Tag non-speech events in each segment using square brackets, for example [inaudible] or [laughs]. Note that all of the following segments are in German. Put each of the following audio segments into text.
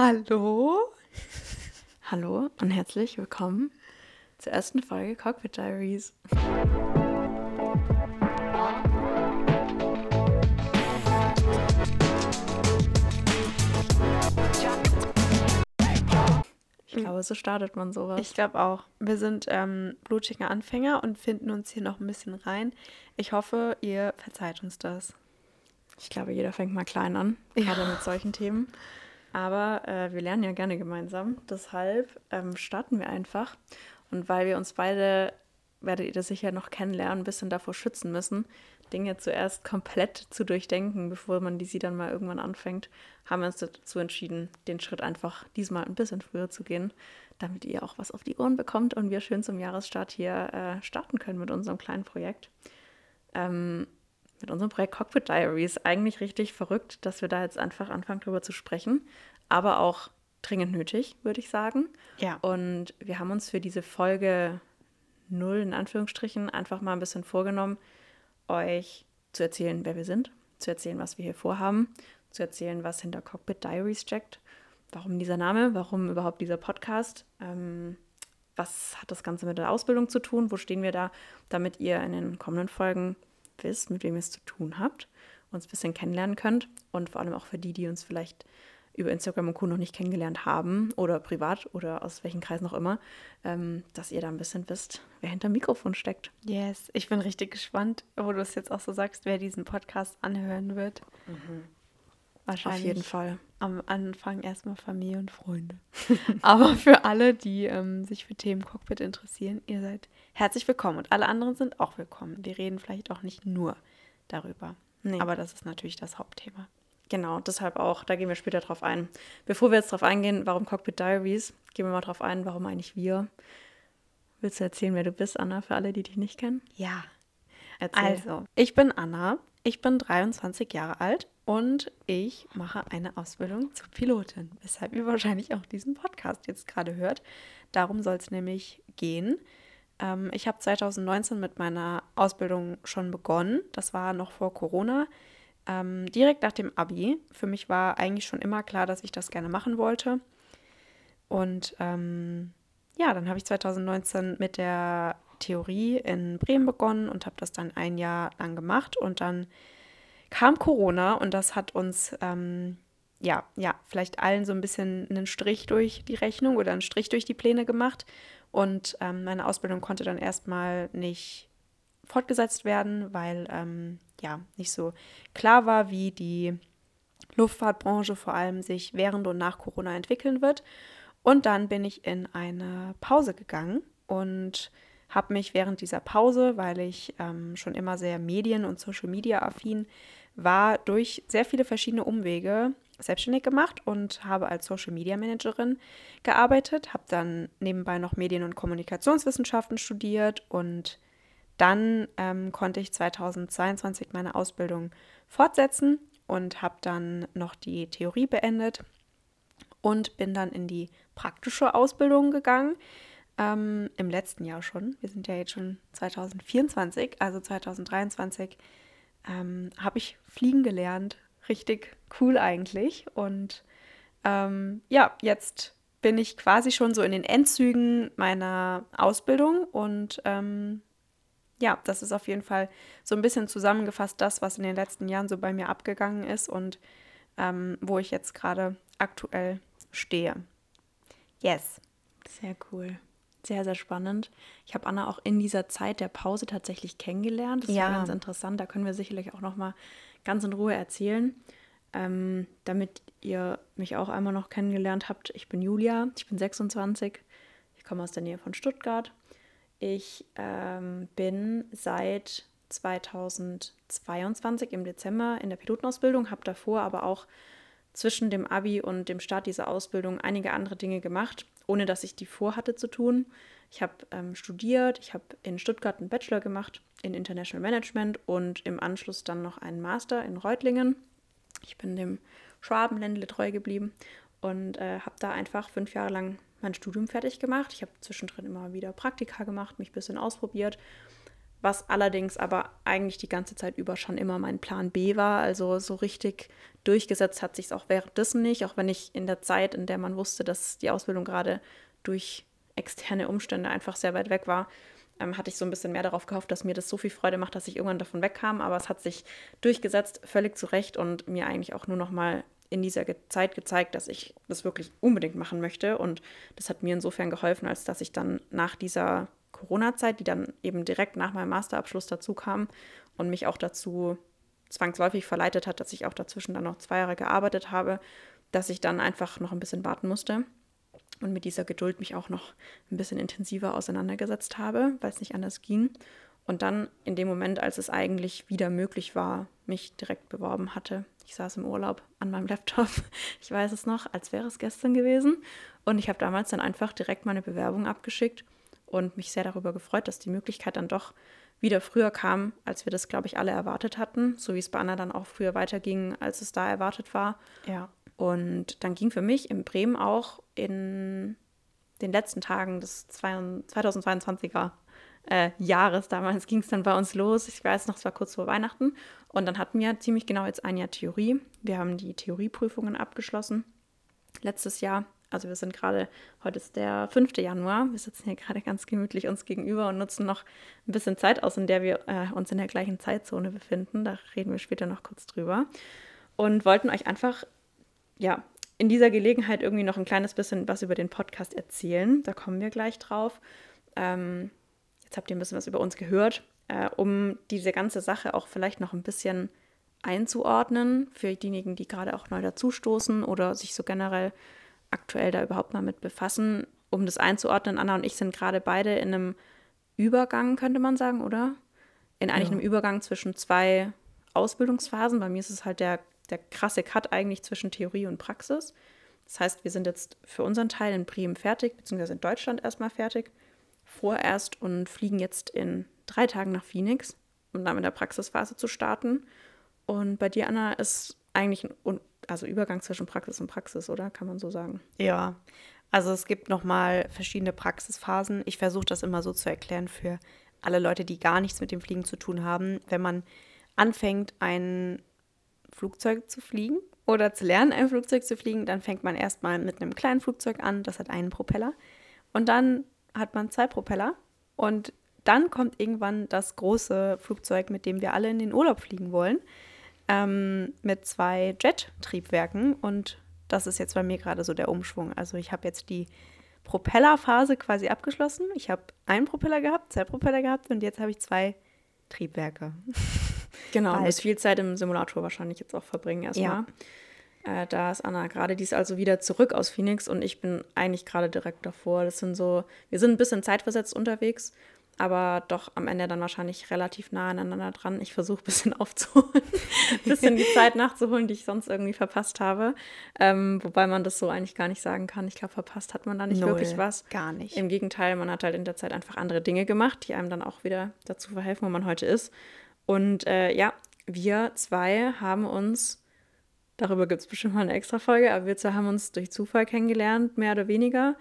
Hallo. Hallo und herzlich willkommen zur ersten Folge Cockpit Diaries. Ich glaube, so startet man sowas. Ich glaube auch. Wir sind ähm, blutige Anfänger und finden uns hier noch ein bisschen rein. Ich hoffe, ihr verzeiht uns das. Ich glaube, jeder fängt mal klein an, gerade mit solchen Themen. Aber äh, wir lernen ja gerne gemeinsam. Deshalb ähm, starten wir einfach. Und weil wir uns beide, werdet ihr das sicher noch kennenlernen, ein bisschen davor schützen müssen, Dinge zuerst komplett zu durchdenken, bevor man die sie dann mal irgendwann anfängt, haben wir uns dazu entschieden, den Schritt einfach diesmal ein bisschen früher zu gehen, damit ihr auch was auf die Ohren bekommt und wir schön zum Jahresstart hier äh, starten können mit unserem kleinen Projekt. Ähm, mit unserem Projekt Cockpit Diaries. Eigentlich richtig verrückt, dass wir da jetzt einfach anfangen, darüber zu sprechen, aber auch dringend nötig, würde ich sagen. Ja. Und wir haben uns für diese Folge null in Anführungsstrichen einfach mal ein bisschen vorgenommen, euch zu erzählen, wer wir sind, zu erzählen, was wir hier vorhaben, zu erzählen, was hinter Cockpit Diaries steckt, warum dieser Name, warum überhaupt dieser Podcast, ähm, was hat das Ganze mit der Ausbildung zu tun, wo stehen wir da, damit ihr in den kommenden Folgen wisst, mit wem ihr es zu tun habt, uns ein bisschen kennenlernen könnt und vor allem auch für die, die uns vielleicht über Instagram und Co. noch nicht kennengelernt haben oder privat oder aus welchen Kreisen auch immer, ähm, dass ihr da ein bisschen wisst, wer hinter dem Mikrofon steckt. Yes, ich bin richtig gespannt, wo du es jetzt auch so sagst, wer diesen Podcast anhören wird. Mhm. Wahrscheinlich. Auf jeden Fall. Am Anfang erstmal Familie und Freunde. [laughs] Aber für alle, die ähm, sich für Themen Cockpit interessieren, ihr seid herzlich willkommen und alle anderen sind auch willkommen. Wir reden vielleicht auch nicht nur darüber. Nee. Aber das ist natürlich das Hauptthema. Genau, deshalb auch, da gehen wir später drauf ein. Bevor wir jetzt drauf eingehen, warum Cockpit Diaries, gehen wir mal drauf ein, warum eigentlich wir. Willst du erzählen, wer du bist, Anna, für alle, die dich nicht kennen? Ja. Erzähl. Also, ich bin Anna, ich bin 23 Jahre alt und ich mache eine Ausbildung zur Pilotin, weshalb ihr wahrscheinlich auch diesen Podcast jetzt gerade hört. Darum soll es nämlich gehen. Ähm, ich habe 2019 mit meiner Ausbildung schon begonnen. Das war noch vor Corona ähm, direkt nach dem Abi. Für mich war eigentlich schon immer klar, dass ich das gerne machen wollte. Und ähm, ja, dann habe ich 2019 mit der Theorie in Bremen begonnen und habe das dann ein Jahr lang gemacht. Und dann kam Corona und das hat uns, ähm, ja, ja, vielleicht allen so ein bisschen einen Strich durch die Rechnung oder einen Strich durch die Pläne gemacht. Und ähm, meine Ausbildung konnte dann erstmal nicht fortgesetzt werden, weil ähm, ja nicht so klar war, wie die Luftfahrtbranche vor allem sich während und nach Corona entwickeln wird. Und dann bin ich in eine Pause gegangen und habe mich während dieser Pause, weil ich ähm, schon immer sehr Medien- und Social-Media-affin war, durch sehr viele verschiedene Umwege selbstständig gemacht und habe als Social-Media-Managerin gearbeitet, habe dann nebenbei noch Medien- und Kommunikationswissenschaften studiert und dann ähm, konnte ich 2022 meine Ausbildung fortsetzen und habe dann noch die Theorie beendet und bin dann in die praktische Ausbildung gegangen. Ähm, Im letzten Jahr schon. Wir sind ja jetzt schon 2024, also 2023 ähm, habe ich fliegen gelernt. Richtig cool eigentlich. Und ähm, ja, jetzt bin ich quasi schon so in den Endzügen meiner Ausbildung und ähm, ja, das ist auf jeden Fall so ein bisschen zusammengefasst das, was in den letzten Jahren so bei mir abgegangen ist und ähm, wo ich jetzt gerade aktuell stehe. Yes. Sehr cool. Sehr, sehr spannend. Ich habe Anna auch in dieser Zeit der Pause tatsächlich kennengelernt. Das ja. war ganz interessant. Da können wir sicherlich auch noch mal ganz in Ruhe erzählen. Ähm, damit ihr mich auch einmal noch kennengelernt habt. Ich bin Julia, ich bin 26. Ich komme aus der Nähe von Stuttgart ich ähm, bin seit 2022 im Dezember in der Pilotenausbildung, habe davor aber auch zwischen dem ABI und dem Start dieser Ausbildung einige andere Dinge gemacht, ohne dass ich die vorhatte zu tun. Ich habe ähm, studiert, ich habe in Stuttgart einen Bachelor gemacht in International Management und im Anschluss dann noch einen Master in Reutlingen. Ich bin dem Schwabenländle treu geblieben und äh, habe da einfach fünf Jahre lang mein Studium fertig gemacht. Ich habe zwischendrin immer wieder Praktika gemacht, mich ein bisschen ausprobiert, was allerdings aber eigentlich die ganze Zeit über schon immer mein Plan B war. Also so richtig durchgesetzt hat sich es auch währenddessen nicht, auch wenn ich in der Zeit, in der man wusste, dass die Ausbildung gerade durch externe Umstände einfach sehr weit weg war, ähm, hatte ich so ein bisschen mehr darauf gehofft, dass mir das so viel Freude macht, dass ich irgendwann davon wegkam. Aber es hat sich durchgesetzt, völlig zu Recht und mir eigentlich auch nur noch mal in dieser Zeit gezeigt, dass ich das wirklich unbedingt machen möchte. Und das hat mir insofern geholfen, als dass ich dann nach dieser Corona-Zeit, die dann eben direkt nach meinem Masterabschluss dazu kam und mich auch dazu zwangsläufig verleitet hat, dass ich auch dazwischen dann noch zwei Jahre gearbeitet habe, dass ich dann einfach noch ein bisschen warten musste und mit dieser Geduld mich auch noch ein bisschen intensiver auseinandergesetzt habe, weil es nicht anders ging. Und dann in dem Moment, als es eigentlich wieder möglich war, mich direkt beworben hatte. Ich saß im Urlaub an meinem Laptop, [laughs] ich weiß es noch, als wäre es gestern gewesen. Und ich habe damals dann einfach direkt meine Bewerbung abgeschickt und mich sehr darüber gefreut, dass die Möglichkeit dann doch wieder früher kam, als wir das, glaube ich, alle erwartet hatten. So wie es bei Anna dann auch früher weiterging, als es da erwartet war. Ja. Und dann ging für mich in Bremen auch in den letzten Tagen des 2022er äh, Jahres, damals ging es dann bei uns los. Ich weiß noch, es war kurz vor Weihnachten. Und dann hatten wir ziemlich genau jetzt ein Jahr Theorie. Wir haben die Theorieprüfungen abgeschlossen letztes Jahr also wir sind gerade, heute ist der 5. Januar, wir sitzen hier gerade ganz gemütlich uns gegenüber und nutzen noch ein bisschen Zeit aus, in der wir äh, uns in der gleichen Zeitzone befinden. Da reden wir später noch kurz drüber. Und wollten euch einfach, ja, in dieser Gelegenheit irgendwie noch ein kleines bisschen was über den Podcast erzählen. Da kommen wir gleich drauf. Ähm, jetzt habt ihr ein bisschen was über uns gehört, äh, um diese ganze Sache auch vielleicht noch ein bisschen einzuordnen für diejenigen, die gerade auch neu dazustoßen oder sich so generell aktuell da überhaupt mal mit befassen, um das einzuordnen. Anna und ich sind gerade beide in einem Übergang, könnte man sagen, oder? In eigentlich ja. einem Übergang zwischen zwei Ausbildungsphasen. Bei mir ist es halt der, der krasse Cut eigentlich zwischen Theorie und Praxis. Das heißt, wir sind jetzt für unseren Teil in Bremen fertig, beziehungsweise in Deutschland erstmal fertig, vorerst und fliegen jetzt in drei Tagen nach Phoenix, um dann mit der Praxisphase zu starten. Und bei dir, Anna, ist eigentlich ein also Übergang zwischen Praxis und Praxis, oder? Kann man so sagen? Ja. Also es gibt nochmal verschiedene Praxisphasen. Ich versuche das immer so zu erklären für alle Leute, die gar nichts mit dem Fliegen zu tun haben. Wenn man anfängt, ein Flugzeug zu fliegen oder zu lernen, ein Flugzeug zu fliegen, dann fängt man erstmal mit einem kleinen Flugzeug an, das hat einen Propeller. Und dann hat man zwei Propeller. Und dann kommt irgendwann das große Flugzeug, mit dem wir alle in den Urlaub fliegen wollen ähm, mit zwei Jet-Triebwerken und das ist jetzt bei mir gerade so der Umschwung. Also ich habe jetzt die Propellerphase quasi abgeschlossen. Ich habe einen Propeller gehabt, zwei Propeller gehabt und jetzt habe ich zwei Triebwerke. [laughs] Genau, du musst viel Zeit im Simulator wahrscheinlich jetzt auch verbringen erstmal. Ja. Äh, da ist Anna gerade, die ist also wieder zurück aus Phoenix und ich bin eigentlich gerade direkt davor. Das sind so, wir sind ein bisschen zeitversetzt unterwegs aber doch am Ende dann wahrscheinlich relativ nah aneinander dran. Ich versuche ein bisschen [laughs] aufzuholen, ein bisschen die Zeit nachzuholen, die ich sonst irgendwie verpasst habe. Ähm, wobei man das so eigentlich gar nicht sagen kann. Ich glaube, verpasst hat man da nicht Null, wirklich was. Gar nicht. Im Gegenteil, man hat halt in der Zeit einfach andere Dinge gemacht, die einem dann auch wieder dazu verhelfen, wo man heute ist. Und äh, ja, wir zwei haben uns, darüber gibt es bestimmt mal eine extra Folge, aber wir zwei haben uns durch Zufall kennengelernt, mehr oder weniger.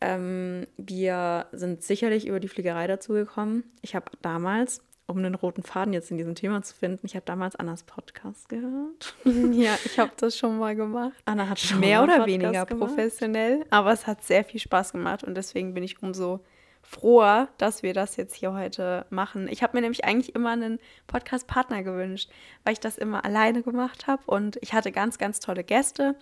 Ähm, wir sind sicherlich über die Fliegerei dazugekommen. Ich habe damals, um einen roten Faden jetzt in diesem Thema zu finden, ich habe damals Annas Podcast gehört. [laughs] ja, ich habe das schon mal gemacht. Anna hat schon mehr oder weniger gemacht. professionell, aber es hat sehr viel Spaß gemacht und deswegen bin ich umso froher, dass wir das jetzt hier heute machen. Ich habe mir nämlich eigentlich immer einen Podcast-Partner gewünscht, weil ich das immer alleine gemacht habe und ich hatte ganz, ganz tolle Gäste.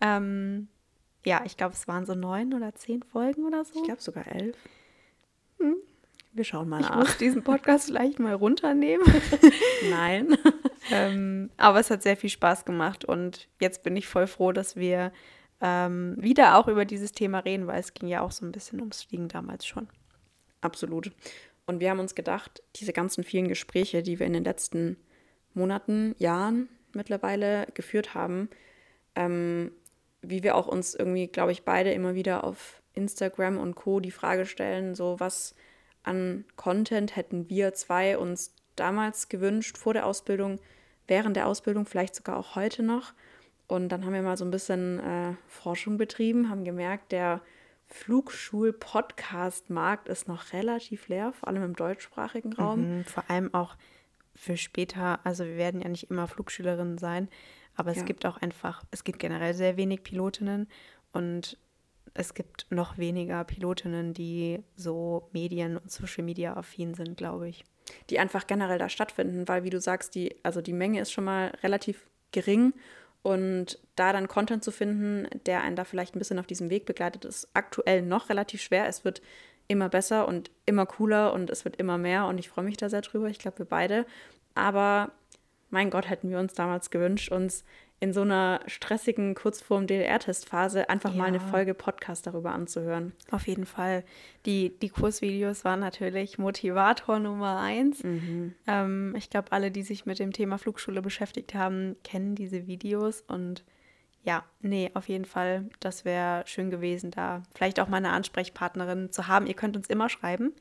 Ähm, ja, ich glaube, es waren so neun oder zehn Folgen oder so. Ich glaube sogar elf. Hm. Wir schauen mal ich nach. Ich muss diesen Podcast gleich mal runternehmen. [laughs] Nein. [laughs] ähm, aber es hat sehr viel Spaß gemacht und jetzt bin ich voll froh, dass wir ähm, wieder auch über dieses Thema reden, weil es ging ja auch so ein bisschen ums Fliegen damals schon. Absolut. Und wir haben uns gedacht, diese ganzen vielen Gespräche, die wir in den letzten Monaten, Jahren mittlerweile geführt haben, ähm, wie wir auch uns irgendwie, glaube ich, beide immer wieder auf Instagram und Co. die Frage stellen, so was an Content hätten wir zwei uns damals gewünscht, vor der Ausbildung, während der Ausbildung, vielleicht sogar auch heute noch. Und dann haben wir mal so ein bisschen äh, Forschung betrieben, haben gemerkt, der Flugschul-Podcast-Markt ist noch relativ leer, vor allem im deutschsprachigen Raum. Mhm, vor allem auch für später, also wir werden ja nicht immer Flugschülerinnen sein, aber es ja. gibt auch einfach, es gibt generell sehr wenig Pilotinnen und es gibt noch weniger Pilotinnen, die so Medien- und Social-Media-affin sind, glaube ich. Die einfach generell da stattfinden, weil, wie du sagst, die, also die Menge ist schon mal relativ gering und da dann Content zu finden, der einen da vielleicht ein bisschen auf diesem Weg begleitet, ist aktuell noch relativ schwer. Es wird immer besser und immer cooler und es wird immer mehr und ich freue mich da sehr drüber. Ich glaube, wir beide. Aber mein Gott, hätten wir uns damals gewünscht, uns in so einer stressigen, kurz vorm DLR-Testphase einfach ja. mal eine Folge Podcast darüber anzuhören. Auf jeden Fall. Die, die Kursvideos waren natürlich Motivator Nummer eins. Mhm. Ähm, ich glaube, alle, die sich mit dem Thema Flugschule beschäftigt haben, kennen diese Videos und ja, nee, auf jeden Fall, das wäre schön gewesen, da vielleicht auch mal eine Ansprechpartnerin zu haben. Ihr könnt uns immer schreiben,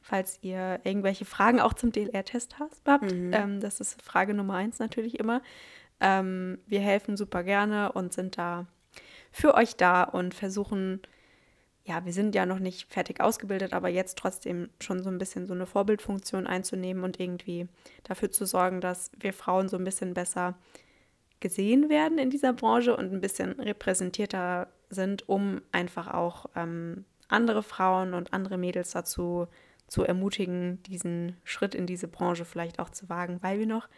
falls ihr irgendwelche Fragen auch zum DLR-Test habt. Mhm. Ähm, das ist Frage Nummer eins natürlich immer. Ähm, wir helfen super gerne und sind da für euch da und versuchen, ja, wir sind ja noch nicht fertig ausgebildet, aber jetzt trotzdem schon so ein bisschen so eine Vorbildfunktion einzunehmen und irgendwie dafür zu sorgen, dass wir Frauen so ein bisschen besser gesehen werden in dieser Branche und ein bisschen repräsentierter sind, um einfach auch ähm, andere Frauen und andere Mädels dazu zu ermutigen, diesen Schritt in diese Branche vielleicht auch zu wagen, weil wir noch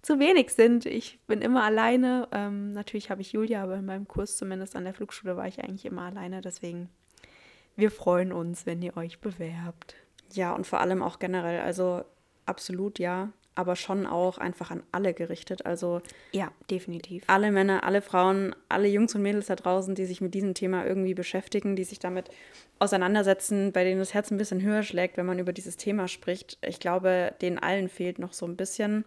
zu wenig sind. Ich bin immer alleine. Ähm, natürlich habe ich Julia, aber in meinem Kurs zumindest an der Flugschule war ich eigentlich immer alleine. Deswegen, wir freuen uns, wenn ihr euch bewerbt. Ja, und vor allem auch generell. Also absolut ja, aber schon auch einfach an alle gerichtet. Also ja, definitiv. Alle Männer, alle Frauen, alle Jungs und Mädels da draußen, die sich mit diesem Thema irgendwie beschäftigen, die sich damit auseinandersetzen, bei denen das Herz ein bisschen höher schlägt, wenn man über dieses Thema spricht. Ich glaube, denen allen fehlt noch so ein bisschen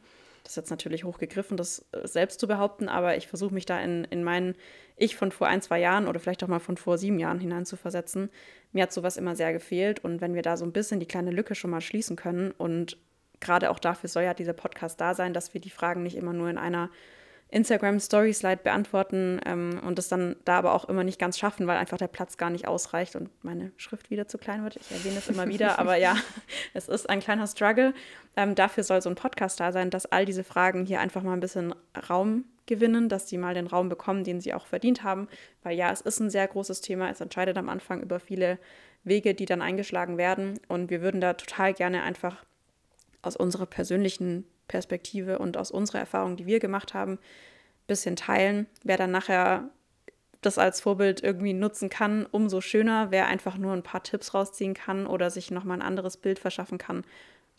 das ist jetzt natürlich hochgegriffen, das äh, selbst zu behaupten, aber ich versuche mich da in, in meinen Ich von vor ein, zwei Jahren oder vielleicht auch mal von vor sieben Jahren hineinzuversetzen. Mir hat sowas immer sehr gefehlt und wenn wir da so ein bisschen die kleine Lücke schon mal schließen können und gerade auch dafür soll ja dieser Podcast da sein, dass wir die Fragen nicht immer nur in einer Instagram Story Slide beantworten ähm, und das dann da aber auch immer nicht ganz schaffen, weil einfach der Platz gar nicht ausreicht und meine Schrift wieder zu klein wird. Ich erwähne es immer wieder, aber ja, [laughs] es ist ein kleiner Struggle. Ähm, dafür soll so ein Podcast da sein, dass all diese Fragen hier einfach mal ein bisschen Raum gewinnen, dass sie mal den Raum bekommen, den sie auch verdient haben. Weil ja, es ist ein sehr großes Thema. Es entscheidet am Anfang über viele Wege, die dann eingeschlagen werden. Und wir würden da total gerne einfach aus unserer persönlichen Perspektive und aus unserer Erfahrung, die wir gemacht haben, ein bisschen teilen. Wer dann nachher das als Vorbild irgendwie nutzen kann, umso schöner. Wer einfach nur ein paar Tipps rausziehen kann oder sich nochmal ein anderes Bild verschaffen kann,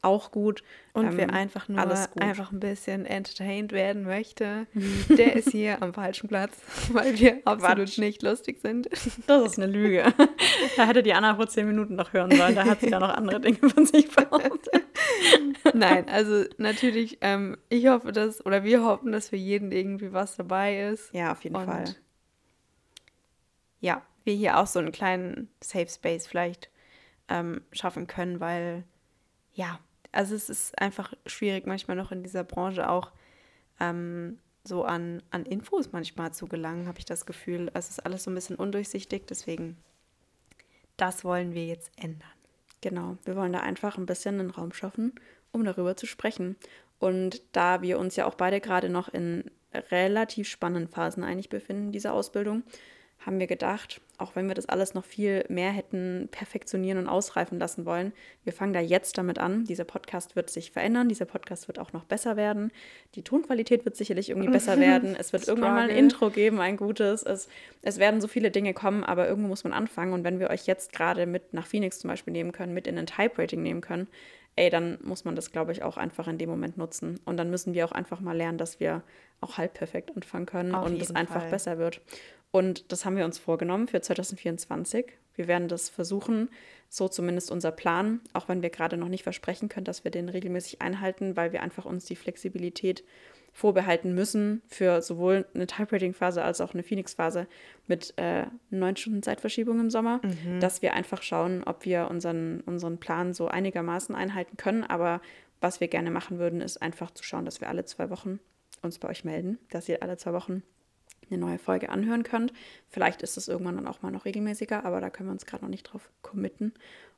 auch gut. Und ähm, wer einfach nur einfach ein bisschen entertained werden möchte, [laughs] der ist hier am falschen Platz, [laughs] weil wir absolut nicht lustig sind. Das ist eine Lüge. [laughs] Da hätte die Anna vor zehn Minuten noch hören sollen. Da hat sie ja noch andere Dinge von sich behauptet. Nein, also natürlich, ähm, ich hoffe, dass, oder wir hoffen, dass für jeden irgendwie was dabei ist. Ja, auf jeden Und Fall. Ja, wir hier auch so einen kleinen Safe Space vielleicht ähm, schaffen können, weil ja, also es ist einfach schwierig manchmal noch in dieser Branche auch ähm, so an, an Infos manchmal zu gelangen, habe ich das Gefühl. Es ist alles so ein bisschen undurchsichtig, deswegen das wollen wir jetzt ändern. Genau, wir wollen da einfach ein bisschen einen Raum schaffen, um darüber zu sprechen. Und da wir uns ja auch beide gerade noch in relativ spannenden Phasen eigentlich befinden, dieser Ausbildung, haben wir gedacht, auch wenn wir das alles noch viel mehr hätten perfektionieren und ausreifen lassen wollen, wir fangen da jetzt damit an. Dieser Podcast wird sich verändern, dieser Podcast wird auch noch besser werden. Die Tonqualität wird sicherlich irgendwie besser [laughs] werden. Es wird irgendwann mal ein Intro geben, ein gutes. Es, es werden so viele Dinge kommen, aber irgendwo muss man anfangen. Und wenn wir euch jetzt gerade mit nach Phoenix zum Beispiel nehmen können, mit in ein Type-Rating nehmen können, ey, dann muss man das, glaube ich, auch einfach in dem Moment nutzen. Und dann müssen wir auch einfach mal lernen, dass wir auch halb perfekt anfangen können Auf und es einfach Fall. besser wird. Und das haben wir uns vorgenommen für 2024. Wir werden das versuchen, so zumindest unser Plan, auch wenn wir gerade noch nicht versprechen können, dass wir den regelmäßig einhalten, weil wir einfach uns die Flexibilität vorbehalten müssen für sowohl eine Type-Rating-Phase als auch eine Phoenix-Phase mit äh, neun Stunden Zeitverschiebung im Sommer, mhm. dass wir einfach schauen, ob wir unseren, unseren Plan so einigermaßen einhalten können. Aber was wir gerne machen würden, ist einfach zu schauen, dass wir alle zwei Wochen uns bei euch melden, dass ihr alle zwei Wochen eine neue Folge anhören könnt. Vielleicht ist es irgendwann dann auch mal noch regelmäßiger, aber da können wir uns gerade noch nicht drauf committen.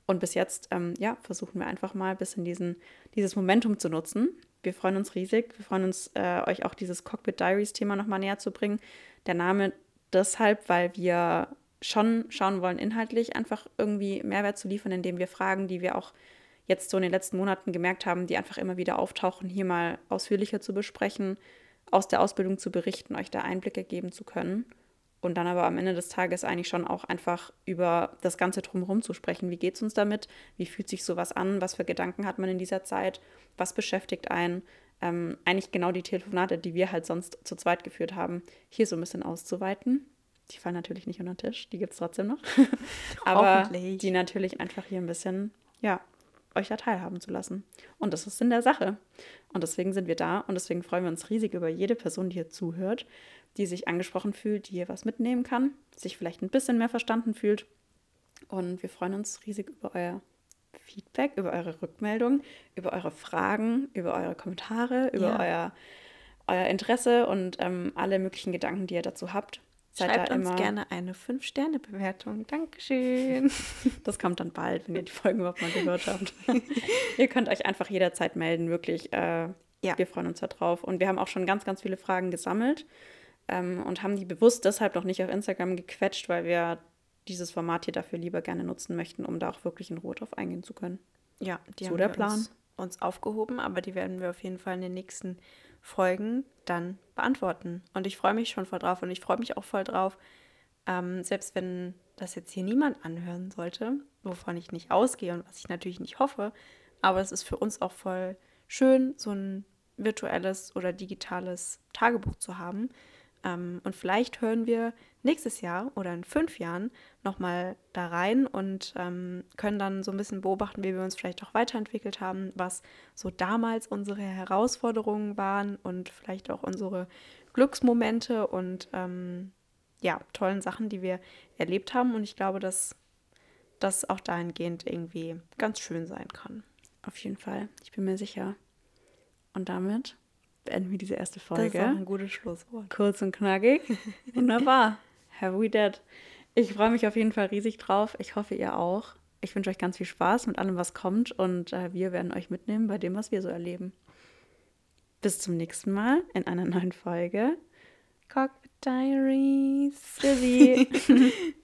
Und bis jetzt, ähm, ja, versuchen wir einfach mal ein bisschen diesen, dieses Momentum zu nutzen. Wir freuen uns riesig. Wir freuen uns, äh, euch auch dieses Cockpit Diaries Thema nochmal näher zu bringen. Der Name deshalb, weil wir schon schauen wollen, inhaltlich einfach irgendwie Mehrwert zu liefern, indem wir Fragen, die wir auch jetzt so in den letzten Monaten gemerkt haben, die einfach immer wieder auftauchen, hier mal ausführlicher zu besprechen, aus der Ausbildung zu berichten, euch da Einblicke geben zu können. Und dann aber am Ende des Tages eigentlich schon auch einfach über das Ganze drumherum zu sprechen. Wie geht es uns damit? Wie fühlt sich sowas an? Was für Gedanken hat man in dieser Zeit? Was beschäftigt einen? Ähm, eigentlich genau die Telefonate, die wir halt sonst zu zweit geführt haben, hier so ein bisschen auszuweiten. Die fallen natürlich nicht unter den Tisch, die gibt es trotzdem noch. [laughs] aber die natürlich einfach hier ein bisschen, ja, euch da teilhaben zu lassen. Und das ist in der Sache. Und deswegen sind wir da und deswegen freuen wir uns riesig über jede Person, die hier zuhört, die sich angesprochen fühlt, die hier was mitnehmen kann, sich vielleicht ein bisschen mehr verstanden fühlt. Und wir freuen uns riesig über euer Feedback, über eure Rückmeldung, über eure Fragen, über eure Kommentare, über ja. euer, euer Interesse und ähm, alle möglichen Gedanken, die ihr dazu habt. Seid Schreibt uns gerne eine 5-Sterne-Bewertung. Dankeschön. [laughs] Das kommt dann bald, wenn ihr die Folgen überhaupt mal gehört habt. [laughs] ihr könnt euch einfach jederzeit melden, wirklich. Äh, ja. Wir freuen uns darauf. Und wir haben auch schon ganz, ganz viele Fragen gesammelt ähm, und haben die bewusst deshalb noch nicht auf Instagram gequetscht, weil wir dieses Format hier dafür lieber gerne nutzen möchten, um da auch wirklich in Ruhe drauf eingehen zu können. Ja, die so haben der Plan. Uns, uns aufgehoben, aber die werden wir auf jeden Fall in den nächsten Folgen dann beantworten. Und ich freue mich schon voll drauf und ich freue mich auch voll drauf, ähm, selbst wenn das jetzt hier niemand anhören sollte, wovon ich nicht ausgehe und was ich natürlich nicht hoffe, aber es ist für uns auch voll schön, so ein virtuelles oder digitales Tagebuch zu haben, ähm, und vielleicht hören wir nächstes Jahr oder in fünf Jahren nochmal da rein und ähm, können dann so ein bisschen beobachten, wie wir uns vielleicht auch weiterentwickelt haben, was so damals unsere Herausforderungen waren und vielleicht auch unsere Glücksmomente und ähm, ja, tollen Sachen, die wir erlebt haben. Und ich glaube, dass das auch dahingehend irgendwie ganz schön sein kann. Auf jeden Fall. Ich bin mir sicher. Und damit beenden wir diese erste Folge. Das ist auch ein gutes Schlusswort. Kurz und knackig. [laughs] Wunderbar. Have we did. Ich freue mich auf jeden Fall riesig drauf. Ich hoffe, ihr auch. Ich wünsche euch ganz viel Spaß mit allem, was kommt. Und äh, wir werden euch mitnehmen bei dem, was wir so erleben. Bis zum nächsten Mal in einer neuen Folge. Cockpit Diaries. Tschüssi. [laughs]